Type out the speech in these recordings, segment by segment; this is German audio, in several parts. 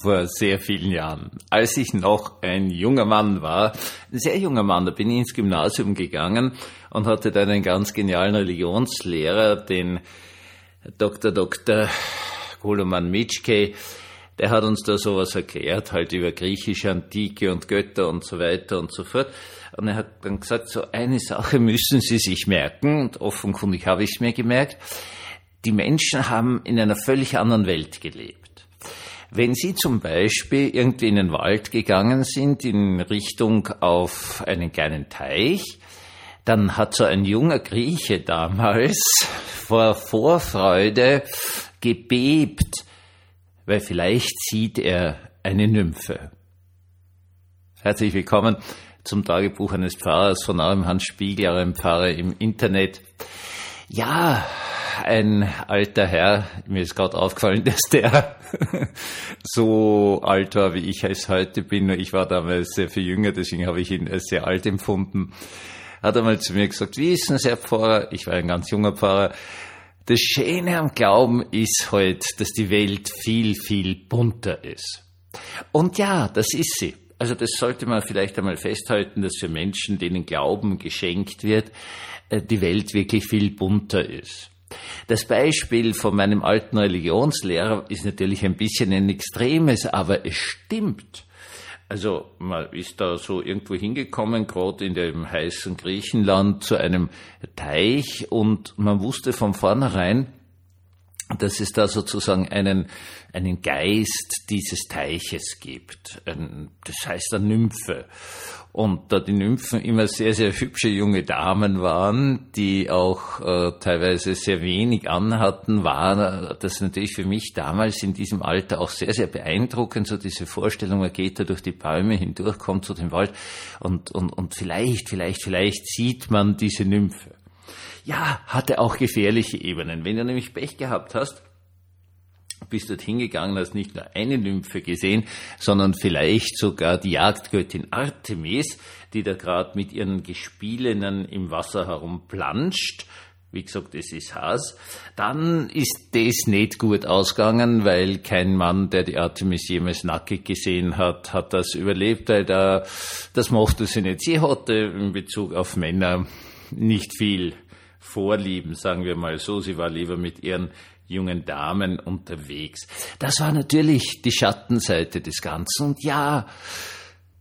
vor sehr vielen Jahren, als ich noch ein junger Mann war, ein sehr junger Mann, da bin ich ins Gymnasium gegangen und hatte dann einen ganz genialen Religionslehrer, den Dr. Dr. Koloman Mitschke, der hat uns da sowas erklärt, halt über griechische Antike und Götter und so weiter und so fort. Und er hat dann gesagt, so eine Sache müssen Sie sich merken, und offenkundig habe ich es mir gemerkt, die Menschen haben in einer völlig anderen Welt gelebt. Wenn Sie zum Beispiel irgendwie in den Wald gegangen sind, in Richtung auf einen kleinen Teich, dann hat so ein junger Grieche damals vor Vorfreude gebebt, weil vielleicht sieht er eine Nymphe. Herzlich willkommen zum Tagebuch eines Pfarrers von eurem Hans Spiegel, eurem Pfarrer im Internet. Ja, ein alter Herr, mir ist gerade aufgefallen, dass der so alt war, wie ich es heute bin. Nur ich war damals sehr viel jünger, deswegen habe ich ihn als sehr alt empfunden. Hat einmal zu mir gesagt, wie ist denn Herr Pfarrer? Ich war ein ganz junger Pfarrer. Das Schöne am Glauben ist halt, dass die Welt viel, viel bunter ist. Und ja, das ist sie. Also das sollte man vielleicht einmal festhalten, dass für Menschen, denen Glauben geschenkt wird, äh, die Welt wirklich viel bunter ist. Das Beispiel von meinem alten Religionslehrer ist natürlich ein bisschen ein extremes, aber es stimmt. Also man ist da so irgendwo hingekommen, gerade in dem heißen Griechenland, zu einem Teich und man wusste von vornherein, dass es da sozusagen einen, einen Geist dieses Teiches gibt. Das heißt eine Nymphe. Und da die Nymphen immer sehr, sehr hübsche junge Damen waren, die auch äh, teilweise sehr wenig anhatten, war das natürlich für mich damals in diesem Alter auch sehr, sehr beeindruckend, so diese Vorstellung, man geht da durch die Bäume hindurch, kommt zu dem Wald und, und, und vielleicht, vielleicht, vielleicht sieht man diese Nymphe. Ja, hatte auch gefährliche Ebenen. Wenn du nämlich Pech gehabt hast, bist dort hingegangen, hast nicht nur eine Nymphe gesehen, sondern vielleicht sogar die Jagdgöttin Artemis, die da gerade mit ihren Gespielinnen im Wasser herumplanscht. Wie gesagt, es ist Hass. Dann ist das nicht gut ausgegangen, weil kein Mann, der die Artemis jemals nackig gesehen hat, hat das überlebt, weil da, das mochte sie nicht. Sie hatte in Bezug auf Männer nicht viel Vorlieben, sagen wir mal so. Sie war lieber mit ihren jungen Damen unterwegs. Das war natürlich die Schattenseite des Ganzen. Und ja,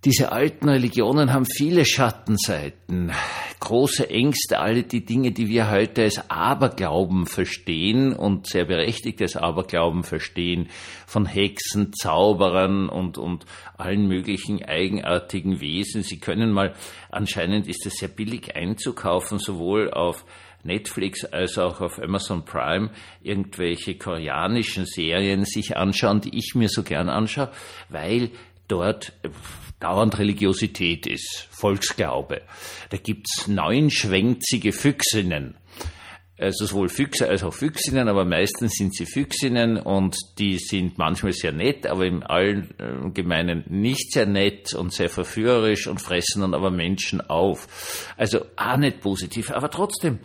diese alten Religionen haben viele Schattenseiten, große Ängste, alle die Dinge, die wir heute als Aberglauben verstehen und sehr berechtigtes Aberglauben verstehen, von Hexen, Zauberern und, und allen möglichen eigenartigen Wesen. Sie können mal, anscheinend ist es sehr billig einzukaufen, sowohl auf Netflix als auch auf Amazon Prime irgendwelche koreanischen Serien sich anschauen, die ich mir so gern anschaue, weil dort dauernd Religiosität ist, Volksglaube. Da gibt's neunschwänzige Füchsinnen. Also sowohl Füchse als auch Füchsinnen, aber meistens sind sie Füchsinnen und die sind manchmal sehr nett, aber im Allgemeinen nicht sehr nett und sehr verführerisch und fressen dann aber Menschen auf. Also auch nicht positiv, aber trotzdem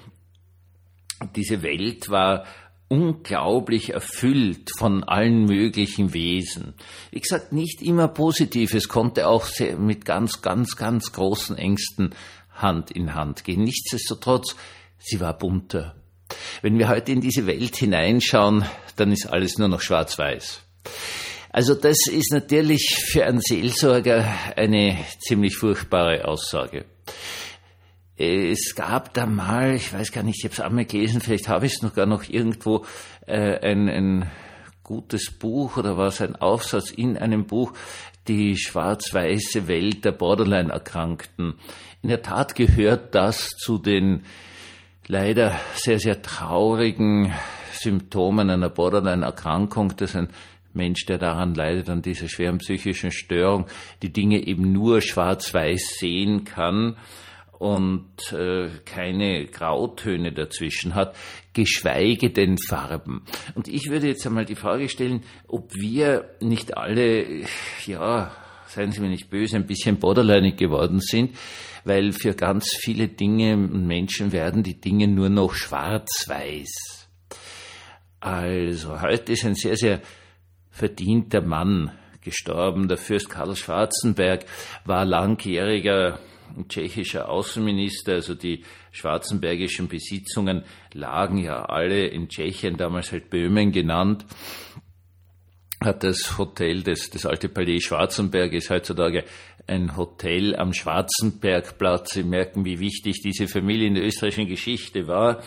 diese Welt war unglaublich erfüllt von allen möglichen Wesen. Wie gesagt, nicht immer positiv, es konnte auch mit ganz, ganz, ganz großen Ängsten Hand in Hand gehen. Nichtsdestotrotz, sie war bunter. Wenn wir heute in diese Welt hineinschauen, dann ist alles nur noch schwarz-weiß. Also das ist natürlich für einen Seelsorger eine ziemlich furchtbare Aussage. Es gab da mal, ich weiß gar nicht, ich habe es einmal gelesen, vielleicht habe ich es noch gar noch irgendwo, äh, ein, ein gutes Buch oder war es ein Aufsatz in einem Buch, die schwarz-weiße Welt der Borderline-Erkrankten. In der Tat gehört das zu den leider sehr, sehr traurigen Symptomen einer Borderline-Erkrankung, dass ein Mensch, der daran leidet, an dieser schweren psychischen Störung, die Dinge eben nur schwarz-weiß sehen kann und äh, keine Grautöne dazwischen hat, geschweige denn Farben. Und ich würde jetzt einmal die Frage stellen, ob wir nicht alle, ja, seien Sie mir nicht böse, ein bisschen borderlinig geworden sind, weil für ganz viele Dinge und Menschen werden die Dinge nur noch schwarz-weiß. Also heute ist ein sehr, sehr verdienter Mann gestorben. Der Fürst Karl Schwarzenberg war langjähriger tschechischer Außenminister, also die schwarzenbergischen Besitzungen lagen ja alle in Tschechien, damals halt Böhmen genannt. Hat das Hotel, das, das alte Palais Schwarzenberg ist heutzutage ein Hotel am Schwarzenbergplatz. Sie merken, wie wichtig diese Familie in der österreichischen Geschichte war.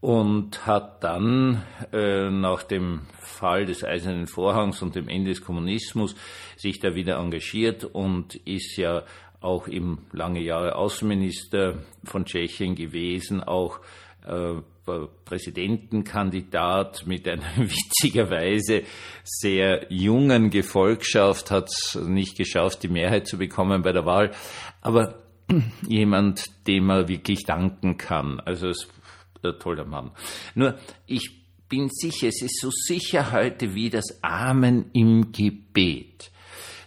Und hat dann äh, nach dem Fall des Eisernen Vorhangs und dem Ende des Kommunismus sich da wieder engagiert und ist ja auch im lange Jahre Außenminister von Tschechien gewesen, auch äh, Präsidentenkandidat mit einer witzigerweise sehr jungen Gefolgschaft, hat es nicht geschafft, die Mehrheit zu bekommen bei der Wahl. Aber jemand, dem man wirklich danken kann. Also es ist ein toller Mann. Nur ich bin sicher, es ist so sicher heute wie das Amen im Gebet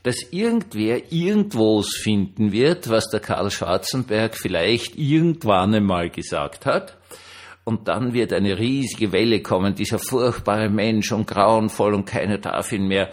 dass irgendwer irgendwas finden wird, was der Karl Schwarzenberg vielleicht irgendwann einmal gesagt hat. Und dann wird eine riesige Welle kommen, dieser furchtbare Mensch und grauenvoll und keiner darf ihn mehr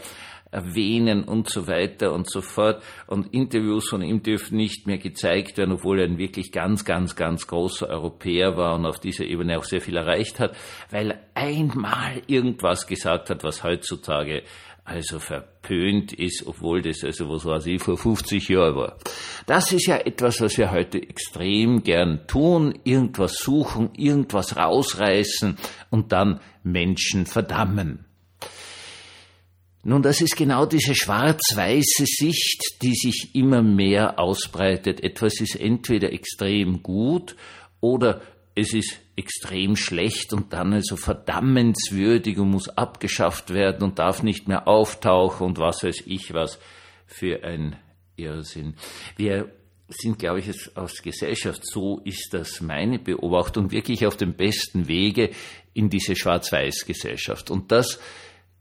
erwähnen und so weiter und so fort. Und Interviews von ihm dürfen nicht mehr gezeigt werden, obwohl er ein wirklich ganz, ganz, ganz großer Europäer war und auf dieser Ebene auch sehr viel erreicht hat, weil er einmal irgendwas gesagt hat, was heutzutage also verpönt ist, obwohl das also, was weiß ich, vor 50 Jahren war. Das ist ja etwas, was wir heute extrem gern tun, irgendwas suchen, irgendwas rausreißen und dann Menschen verdammen. Nun, das ist genau diese schwarz-weiße Sicht, die sich immer mehr ausbreitet. Etwas ist entweder extrem gut oder es ist extrem schlecht und dann also verdammenswürdig und muss abgeschafft werden und darf nicht mehr auftauchen und was weiß ich was für ein Irrsinn. Wir sind, glaube ich, aus Gesellschaft, so ist das meine Beobachtung, wirklich auf dem besten Wege in diese Schwarz-Weiß-Gesellschaft. Und das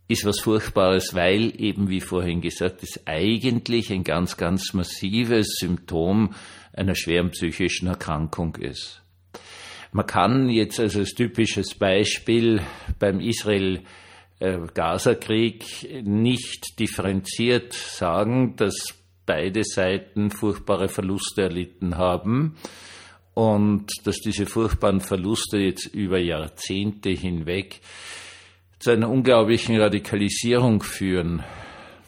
ist was Furchtbares, weil eben, wie vorhin gesagt, es eigentlich ein ganz, ganz massives Symptom einer schweren psychischen Erkrankung ist. Man kann jetzt also als typisches Beispiel beim Israel Gaza-Krieg nicht differenziert sagen, dass beide Seiten furchtbare Verluste erlitten haben und dass diese furchtbaren Verluste jetzt über Jahrzehnte hinweg zu einer unglaublichen Radikalisierung führen.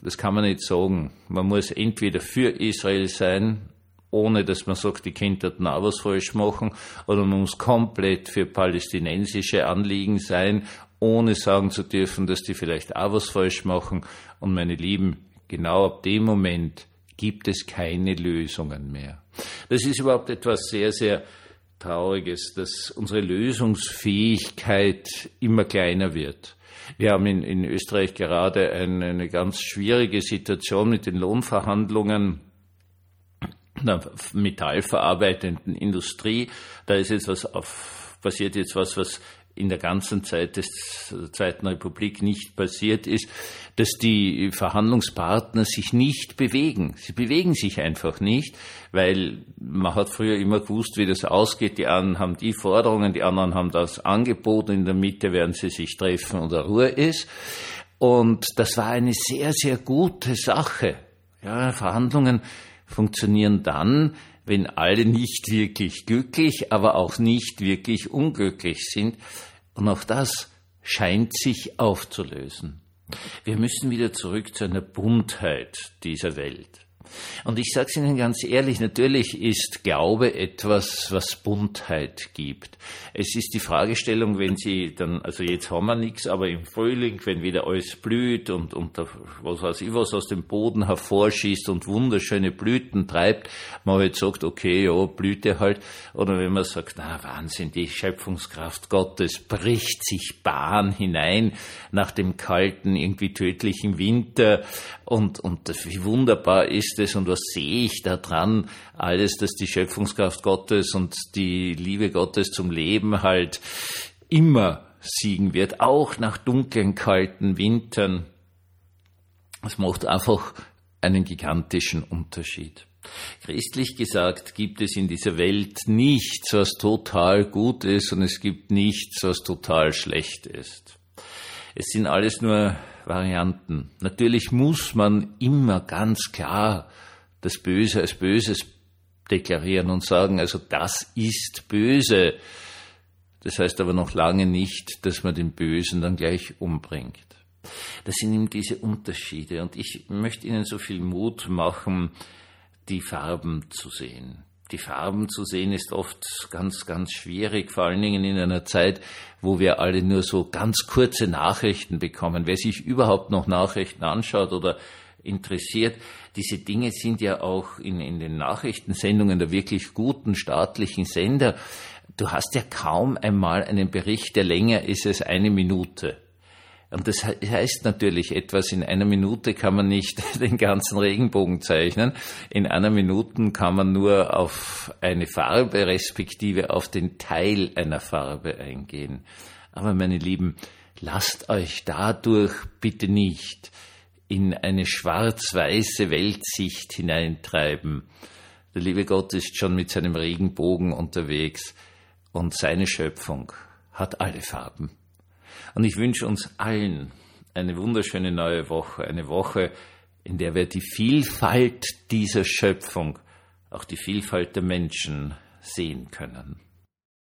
Das kann man nicht sagen. Man muss entweder für Israel sein ohne dass man sagt, die Kinder auch was falsch machen, oder man muss komplett für palästinensische Anliegen sein, ohne sagen zu dürfen, dass die vielleicht auch was falsch machen. Und meine Lieben, genau ab dem Moment gibt es keine Lösungen mehr. Das ist überhaupt etwas sehr, sehr Trauriges, dass unsere Lösungsfähigkeit immer kleiner wird. Wir haben in, in Österreich gerade eine, eine ganz schwierige Situation mit den Lohnverhandlungen der metallverarbeitenden Industrie. Da ist jetzt was auf, passiert jetzt was, was in der ganzen Zeit des Zweiten Republik nicht passiert ist, dass die Verhandlungspartner sich nicht bewegen. Sie bewegen sich einfach nicht, weil man hat früher immer gewusst, wie das ausgeht. Die einen haben die Forderungen, die anderen haben das Angebot. In der Mitte werden sie sich treffen und Ruhe ist. Und das war eine sehr, sehr gute Sache. Ja, Verhandlungen funktionieren dann, wenn alle nicht wirklich glücklich, aber auch nicht wirklich unglücklich sind. Und auch das scheint sich aufzulösen. Wir müssen wieder zurück zu einer Buntheit dieser Welt. Und ich sage es Ihnen ganz ehrlich, natürlich ist Glaube etwas, was Buntheit gibt. Es ist die Fragestellung, wenn Sie dann, also jetzt haben wir nichts, aber im Frühling, wenn wieder alles blüht und, und was weiß ich, was aus dem Boden hervorschießt und wunderschöne Blüten treibt, man halt sagt, okay, ja, Blüte halt. Oder wenn man sagt, na Wahnsinn, die Schöpfungskraft Gottes bricht sich Bahn hinein nach dem kalten, irgendwie tödlichen Winter und, und wie wunderbar es und was sehe ich da dran? Alles, dass die Schöpfungskraft Gottes und die Liebe Gottes zum Leben halt immer siegen wird, auch nach dunklen, kalten Wintern. Es macht einfach einen gigantischen Unterschied. Christlich gesagt gibt es in dieser Welt nichts, was total gut ist und es gibt nichts, was total schlecht ist. Es sind alles nur Varianten. Natürlich muss man immer ganz klar das Böse als Böses deklarieren und sagen, also das ist böse. Das heißt aber noch lange nicht, dass man den Bösen dann gleich umbringt. Das sind eben diese Unterschiede und ich möchte Ihnen so viel Mut machen, die Farben zu sehen. Die Farben zu sehen ist oft ganz, ganz schwierig, vor allen Dingen in einer Zeit, wo wir alle nur so ganz kurze Nachrichten bekommen. Wer sich überhaupt noch Nachrichten anschaut oder interessiert, diese Dinge sind ja auch in, in den Nachrichtensendungen der wirklich guten staatlichen Sender. Du hast ja kaum einmal einen Bericht, der länger ist als eine Minute. Und das heißt natürlich etwas, in einer Minute kann man nicht den ganzen Regenbogen zeichnen. In einer Minute kann man nur auf eine Farbe respektive auf den Teil einer Farbe eingehen. Aber meine Lieben, lasst euch dadurch bitte nicht in eine schwarz-weiße Weltsicht hineintreiben. Der liebe Gott ist schon mit seinem Regenbogen unterwegs und seine Schöpfung hat alle Farben. Und ich wünsche uns allen eine wunderschöne neue Woche, eine Woche, in der wir die Vielfalt dieser Schöpfung, auch die Vielfalt der Menschen sehen können.